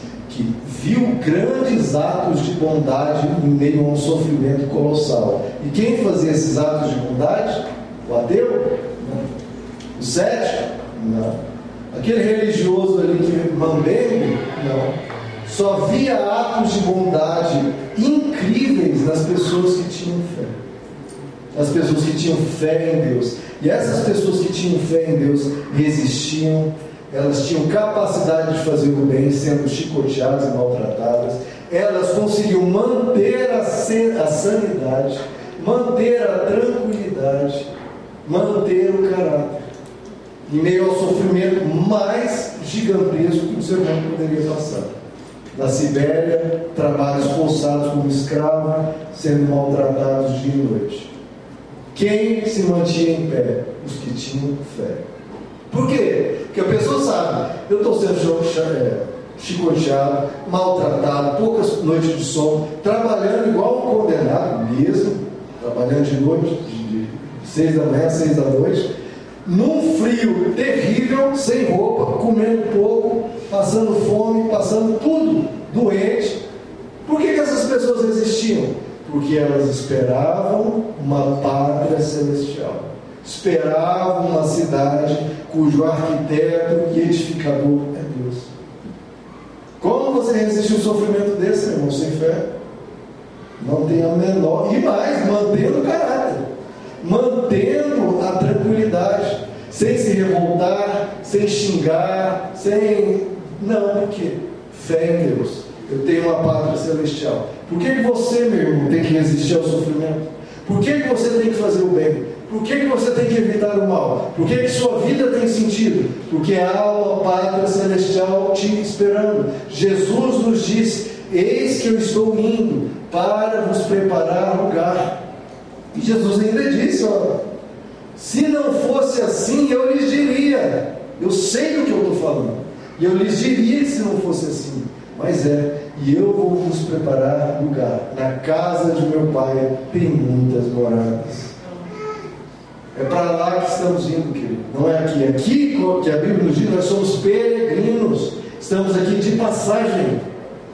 viu grandes atos de bondade em meio a um sofrimento colossal. E quem fazia esses atos de bondade? O ateu? Não. O cético? Não. Aquele religioso ali que mambengue? Não Só via atos de bondade incríveis nas pessoas que tinham fé. As pessoas que tinham fé em Deus. E essas pessoas que tinham fé em Deus resistiam, elas tinham capacidade de fazer o bem, sendo chicoteadas e maltratadas. Elas conseguiam manter a, a sanidade, manter a tranquilidade, manter o caráter. Em meio ao sofrimento mais gigantesco que o ser humano poderia passar. Na Sibéria, trabalhos forçados como escravo, sendo maltratados dia e noite. Quem se mantinha em pé? Os que tinham fé. Por quê? Porque a pessoa sabe, eu estou sendo é, chicoteado, maltratado, poucas noites de sono, trabalhando igual um condenado mesmo, trabalhando de noite, de seis da manhã, seis da noite, num frio terrível, sem roupa, comendo pouco, passando fome, passando tudo doente. Por que, que essas pessoas existiam? porque elas esperavam uma pátria celestial. Esperavam uma cidade cujo arquiteto e edificador é Deus. Como você resiste um sofrimento desse, irmão, sem fé? Não tem a menor. E mais, mantendo o caráter, mantendo a tranquilidade, sem se revoltar, sem xingar, sem. Não, por quê? Fé em Deus. Eu tenho uma pátria celestial. Por que, que você, meu irmão, tem que resistir ao sofrimento? Por que, que você tem que fazer o bem? Por que, que você tem que evitar o mal? Por que, que sua vida tem sentido? Porque há uma pátria celestial te esperando. Jesus nos diz: Eis que eu estou indo para vos preparar lugar. E Jesus ainda disse: ó, se não fosse assim, eu lhes diria. Eu sei do que eu estou falando. E eu lhes diria se não fosse assim. Mas é, e eu vou vos preparar lugar. Na casa de meu pai tem muitas moradas. É para lá que estamos indo, querido. Não é aqui. Aqui, que a Bíblia nos diz, nós somos peregrinos. Estamos aqui de passagem.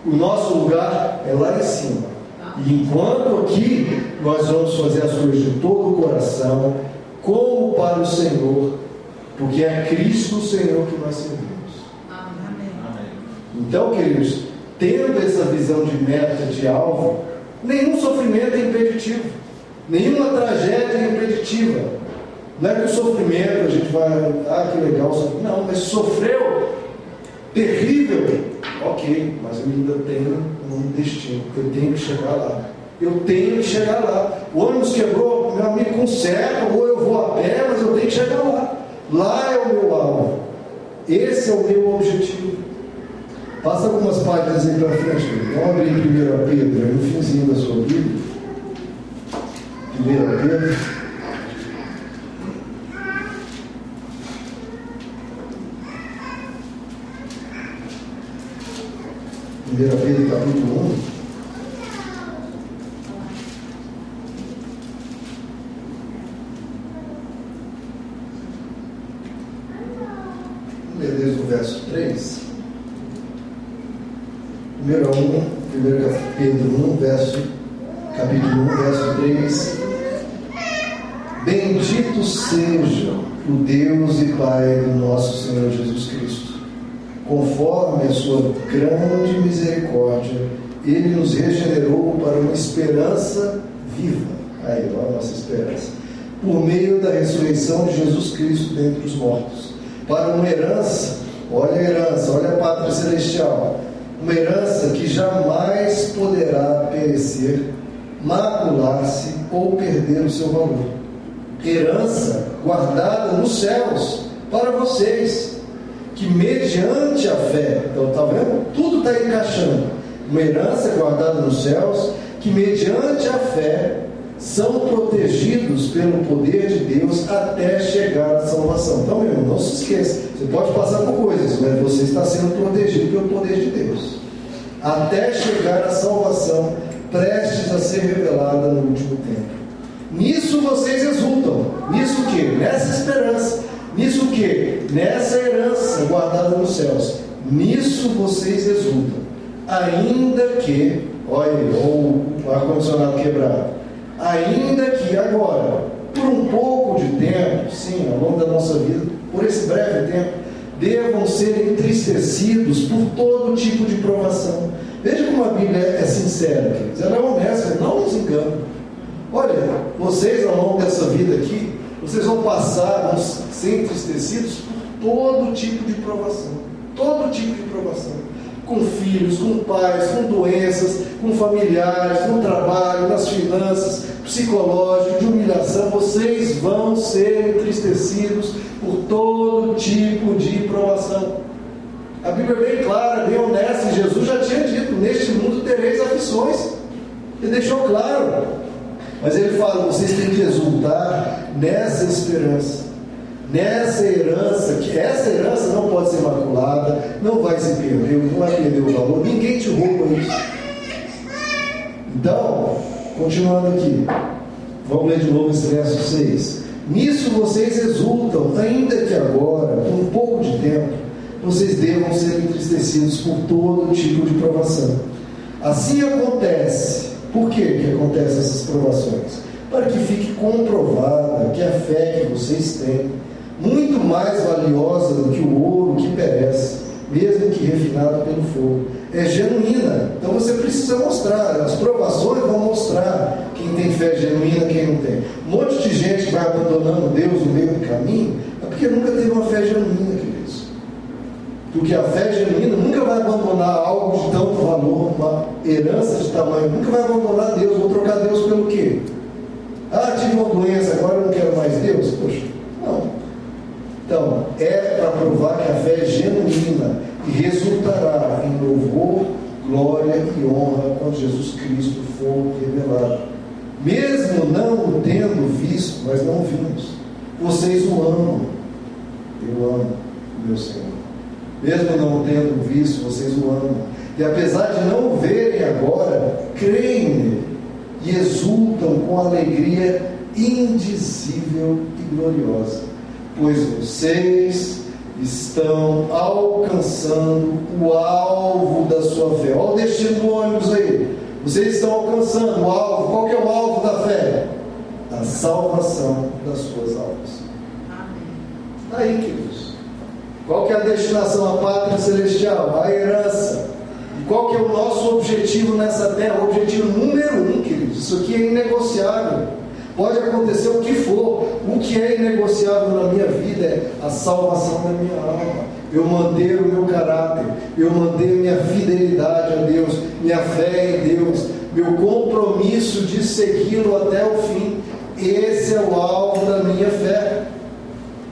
O nosso lugar é lá em cima. E enquanto aqui nós vamos fazer as coisas de todo o coração, como para o Senhor, porque é Cristo o Senhor que nós servimos. Então, queridos, tendo essa visão de meta, de alvo, nenhum sofrimento é impeditivo, nenhuma tragédia é impeditiva. Não é que o sofrimento a gente vai, ah, que legal, não, mas sofreu, terrível, ok, mas eu ainda tenho um destino, eu tenho que chegar lá. Eu tenho que chegar lá. O ônibus quebrou, meu amigo conserta, ou eu vou a pé, mas eu tenho que chegar lá. Lá é o meu alvo. Esse é o meu objetivo. Passa algumas páginas aí para frente. Vamos abrir em 1 Pedro, no finzinho da sua Bíblia. 1 Pedro. Primeira Pedro, capítulo 1. Vamos ler verso 3. 1, 1 Pedro 1, verso, capítulo 1, verso 3. Bendito seja o Deus e Pai do nosso Senhor Jesus Cristo. Conforme a sua grande misericórdia, Ele nos regenerou para uma esperança viva. Aí, ó, a nossa esperança. Por meio da ressurreição de Jesus Cristo dentre os mortos. Para uma herança, olha a herança, olha a pátria celestial uma herança que jamais poderá perecer, macular-se ou perder o seu valor. Herança guardada nos céus para vocês, que mediante a fé, então está vendo? Tudo está encaixando. Uma herança guardada nos céus, que mediante a fé são protegidos pelo poder de Deus até chegar à salvação. Então, meu irmão, não se esqueça. Você pode passar por coisas, mas você está sendo protegido pelo poder de Deus. Até chegar à salvação, prestes a ser revelada no último tempo. Nisso vocês exultam. Nisso o quê? Nessa esperança. Nisso o quê? Nessa herança guardada nos céus. Nisso vocês exultam. Ainda que, olha, ou o ar-condicionado quebrado ainda que agora, por um pouco de tempo, sim, ao longo da nossa vida, por esse breve tempo, devam ser entristecidos por todo tipo de provação. Veja como a Bíblia é sincera, queridos. Ela é honesta, não nos engana. Olha, vocês ao longo dessa vida aqui, vocês vão passar, vão ser entristecidos por todo tipo de provação. Todo tipo de provação. Com filhos, com pais, com doenças, com familiares, no trabalho, nas finanças, psicológico, de humilhação. Vocês vão ser entristecidos por todo tipo de provação. A Bíblia é bem clara, bem honesta, e Jesus já tinha dito: Neste mundo tereis aflições. Ele deixou claro. Mas ele fala: vocês têm que exultar nessa esperança, nessa herança, que essa herança não pode ser maculada, não vai se perder, não vai perder o valor, ninguém te rouba isso. Então, continuando aqui, vamos ler de novo esse verso 6. Nisso vocês exultam, ainda que agora, por um pouco de tempo, vocês devam ser entristecidos por todo tipo de provação. Assim acontece por que, que acontecem essas provações? Para que fique comprovada que a fé que vocês têm, muito mais valiosa do que o ouro que perece, mesmo que refinado pelo fogo, é genuína. Então você precisa mostrar, as provações vão mostrar quem tem fé genuína, quem não tem. Um monte de gente vai abandonando Deus no meio do caminho, é porque nunca teve uma fé genuína, queridos. Porque a fé genuína nunca vai abandonar algo de tanto valor, uma herança de tamanho, nunca vai abandonar Deus. Vou trocar Deus pelo quê? Ah, tive uma doença, agora eu não quero mais Deus? Poxa, não. Então, é para provar que a fé é genuína e resultará em louvor, glória e honra quando Jesus Cristo for revelado. Mesmo não tendo visto, mas não vimos, vocês o amam. Eu amo, meu Senhor mesmo não tendo visto, vocês o amam. E apesar de não verem agora, creem nele e exultam com alegria indizível e gloriosa, pois vocês estão alcançando o alvo da sua fé. Olha o destino do ônibus aí. Vocês estão alcançando o alvo. Qual que é o alvo da fé? A salvação das suas almas. Está aí, queridos. Qual que é a destinação? A pátria celestial, a herança. E qual que é o nosso objetivo nessa terra? O objetivo número um, queridos. Isso aqui é inegociável. Pode acontecer o que for. O que é inegociável na minha vida é a salvação da minha alma. Eu manter o meu caráter, eu manter minha fidelidade a Deus, minha fé em Deus, meu compromisso de segui-lo até o fim. Esse é o alvo da minha fé.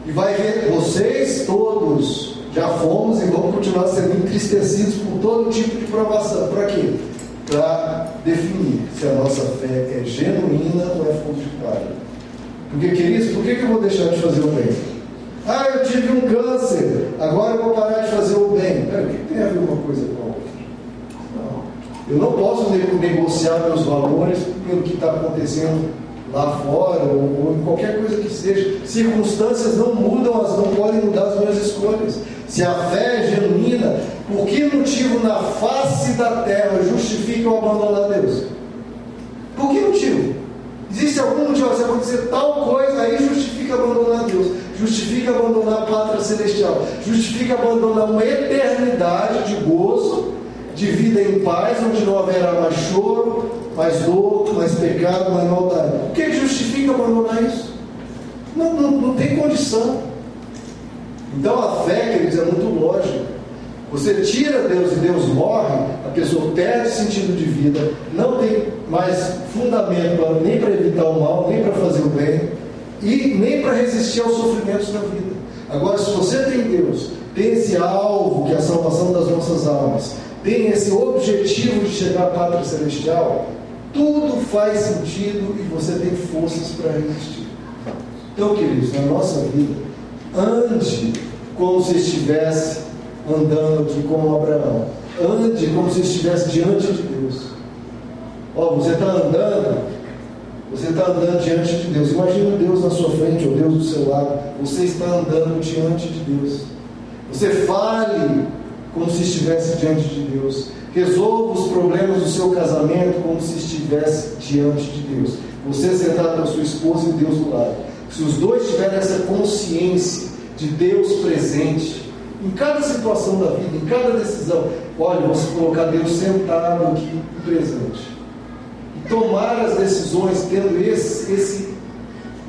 E vai ver, vocês todos já fomos e vamos continuar sendo entristecidos por todo tipo de provação. Para quê? Para definir se a nossa fé é genuína ou é palha. Porque, queridos, por que, que eu vou deixar de fazer o bem? Ah, eu tive um câncer, agora eu vou parar de fazer o bem. Pera, o que tem a ver uma coisa com a outra? Não. Eu não posso negociar meus valores pelo que está acontecendo lá fora, ou, ou em qualquer coisa que seja. Circunstâncias não mudam, elas não podem mudar as minhas escolhas. Se a fé é genuína, por que motivo na face da terra justifica eu abandonar Deus? Por que motivo? Existe algum motivo? Se acontecer tal coisa, aí justifica abandonar Deus, justifica abandonar a pátria celestial, justifica abandonar uma eternidade de gozo, de vida em paz, onde não haverá mais choro, mais dor, mais pecado, mais maldade. O que justifica abandonar isso? Não, não, não tem condição. Então a fé, queridos, é muito lógica. Você tira Deus e Deus morre, a pessoa perde sentido de vida, não tem mais fundamento nem para evitar o mal, nem para fazer o bem, e nem para resistir aos sofrimentos da vida. Agora, se você tem Deus, tem esse alvo que é a salvação das nossas almas, tem esse objetivo de chegar à pátria celestial, tudo faz sentido e você tem forças para resistir. Então, queridos, na nossa vida, ande como se estivesse andando aqui com Abraão. Ande como se estivesse diante de Deus. Ó, você está andando, você está andando diante de Deus. Imagina Deus na sua frente, ou Deus do seu lado. Você está andando diante de Deus. Você fale como se estivesse diante de Deus. Resolva os problemas do seu casamento como se estivesse diante de Deus. Você sentado com a sua esposa e Deus do lado. Se os dois tiverem essa consciência de Deus presente, em cada situação da vida, em cada decisão. Olha, você colocar Deus sentado aqui presente. E tomar as decisões tendo esse, esse,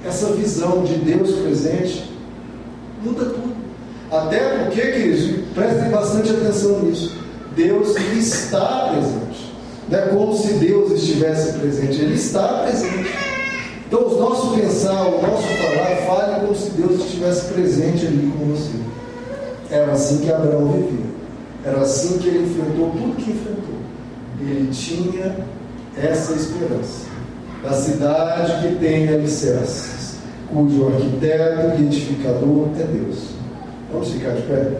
essa visão de Deus presente, muda tudo. Até porque, queridos, prestem bastante atenção nisso. Deus está presente. Não é como se Deus estivesse presente, Ele está presente. Então, o nosso pensar, o nosso falar, fale como se Deus estivesse presente ali com você. Era assim que Abraão vivia. Era assim que ele enfrentou tudo que enfrentou. Ele tinha essa esperança da cidade que tem alicerces, cujo arquiteto e edificador é Deus. Vamos ficar de pé?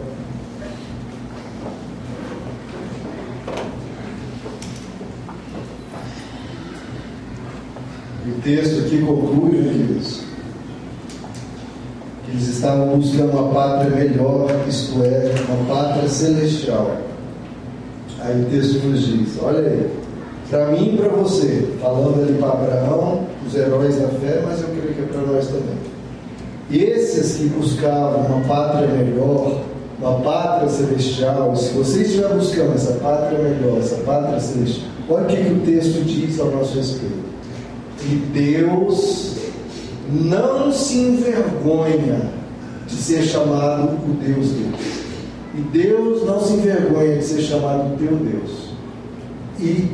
O texto aqui conclui, né, queridos? Eles estavam buscando uma pátria melhor, isto é, uma pátria celestial. Aí o texto nos diz: olha aí, para mim e para você, falando ali para Abraão, os heróis da fé, mas eu creio que é para nós também. Esses que buscavam uma pátria melhor, uma pátria celestial, se você estiver buscando essa pátria melhor, essa pátria celestial, olha o que, que o texto diz ao nosso respeito que Deus não se envergonha de ser chamado o Deus deles. E Deus não se envergonha de ser chamado o teu Deus. E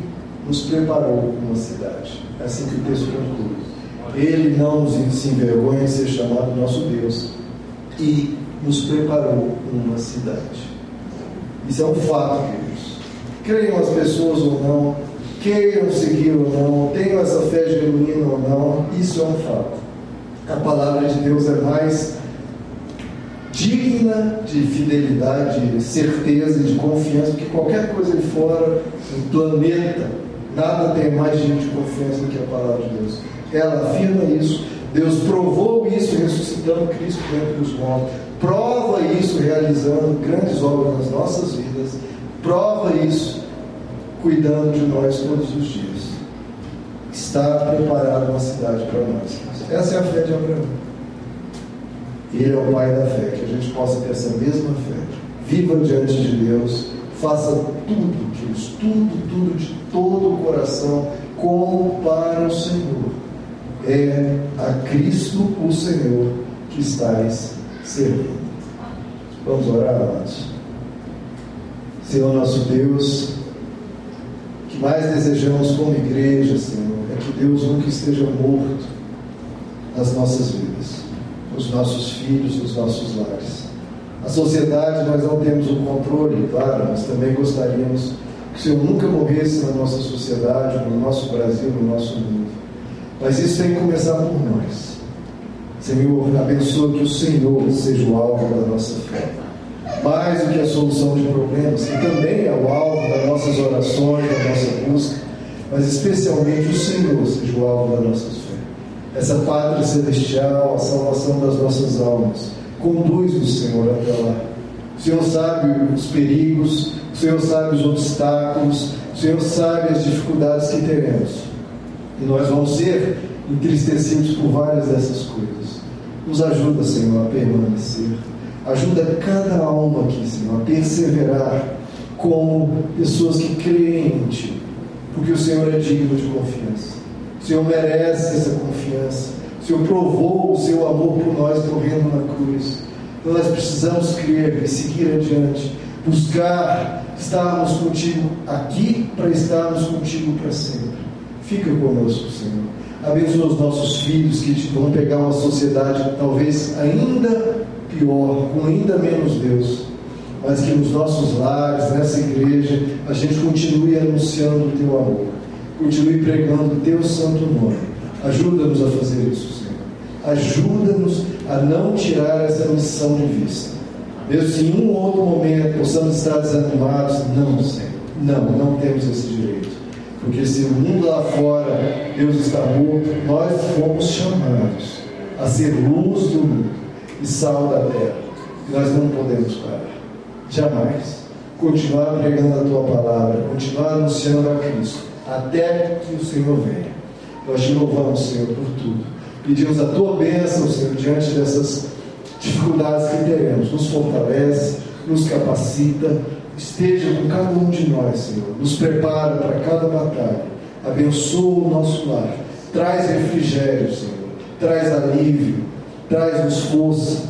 nos preparou uma cidade. É assim que o texto conclui. Ele não se envergonha de ser chamado nosso Deus. E nos preparou uma cidade. Isso é um fato, queridos. Creiam as pessoas ou não, queiram seguir ou não, tenham essa fé genuína ou não, isso é um fato. A palavra de Deus é mais digna de fidelidade, de certeza, de confiança que qualquer coisa aí fora, no planeta. Nada tem mais digno de confiança do que a palavra de Deus. Ela afirma isso. Deus provou isso ressuscitando Cristo dentro dos mortos. Prova isso realizando grandes obras nas nossas vidas. Prova isso cuidando de nós todos os dias. Está preparada uma cidade para nós. Essa é a fé de Abraão. Ele é o pai da fé, que a gente possa ter essa mesma fé. Viva diante de Deus, faça tudo, Deus, tudo, tudo de todo o coração, como para o Senhor. É a Cristo o Senhor que estáis servindo. Vamos orar, amados. Senhor nosso Deus, mais desejamos como igreja, Senhor, é que Deus nunca esteja morto nas nossas vidas, nos nossos filhos, nos nossos lares. A sociedade nós não temos o controle, claro, mas também gostaríamos que o Senhor nunca morresse na nossa sociedade, no nosso Brasil, no nosso mundo. Mas isso tem que começar por nós. Senhor, abençoa que o Senhor seja o alvo da nossa fé mais do que a solução de problemas, que também é o alvo das nossas orações, da nossa busca, mas especialmente o Senhor seja o alvo da nossa fé. Essa pátria celestial, a salvação das nossas almas. Conduz o Senhor até lá. O Senhor sabe os perigos, o Senhor sabe os obstáculos, o Senhor sabe as dificuldades que teremos. E nós vamos ser entristecidos por várias dessas coisas. Nos ajuda, Senhor, a permanecer Ajuda cada alma aqui, Senhor, a perseverar como pessoas que creem em Ti, porque o Senhor é digno de confiança. O Senhor merece essa confiança. O Senhor provou o seu amor por nós morrendo na cruz. Então nós precisamos crer e seguir adiante, buscar estarmos contigo aqui para estarmos contigo para sempre. Fica conosco, Senhor. Abençoa os nossos filhos que vão pegar uma sociedade talvez ainda pior, com ainda menos Deus, mas que nos nossos lares, nessa igreja, a gente continue anunciando o teu amor, continue pregando o teu santo nome. Ajuda-nos a fazer isso, Senhor. Ajuda-nos a não tirar essa missão de vista. Deus, se em um outro momento possamos estar desanimados, não, Senhor. Não, não temos esse direito. Porque se o mundo lá fora, Deus está morto, nós fomos chamados a ser luz do mundo e sal da terra. Nós não podemos parar. Jamais. Continuar pregando a tua palavra, continuar anunciando a Cristo, até que o Senhor venha. Nós te louvamos, Senhor, por tudo. Pedimos a tua bênção, Senhor, diante dessas dificuldades que teremos. Nos fortalece, nos capacita, esteja com cada um de nós, Senhor, nos prepara para cada batalha, abençoa o nosso lar, traz refrigério, Senhor, traz alívio, traz-nos força,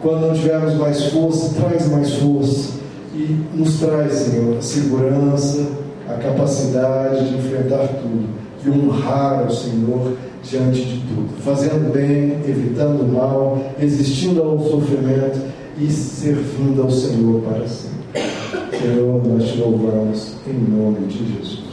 quando não tivermos mais força, traz mais força e nos traz, Senhor, a segurança, a capacidade de enfrentar tudo e honrar ao Senhor diante de tudo, fazendo bem, evitando o mal, resistindo ao sofrimento e servindo ao Senhor para sempre. Senhor, nós te louvamos em nome de Jesus.